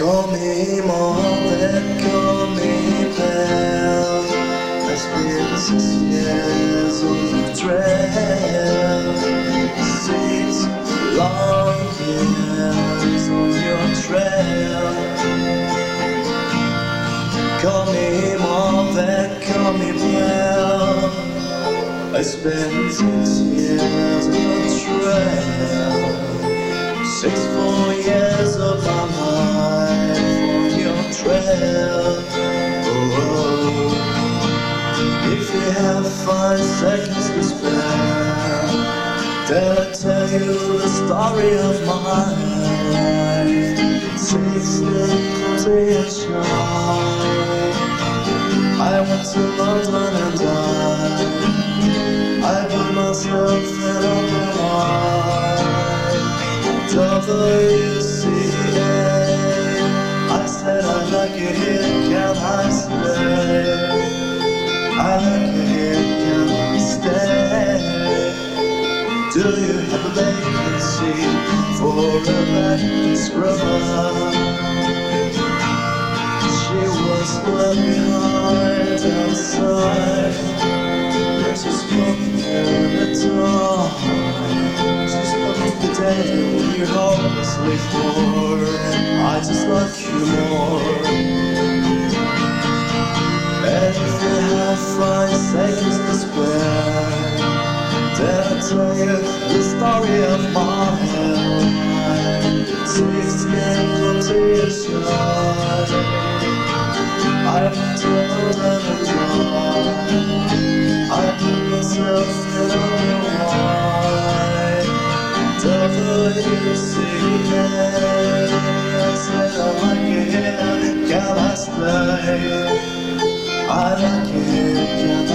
Call me Mohammed, call me pal. I spent six years on the trail, six long years on your trail. Call me Mohammed, call me pal. I spent six years on the trail, six long. Five seconds to spare, then I tell you the story of my life. Six years I went to London and died. I put myself in a wide WCA. I said I like it here, can I stay? I like Do you have a vacancy for a back scrubber? She was left behind outside. She spoke in the time. She spoke the day you're hopelessly for. I just love you tell you the story of my life. Sixteen frontiers shine. I'm told and I put myself in a wide WCA. I said I like it can I stay? I like it can I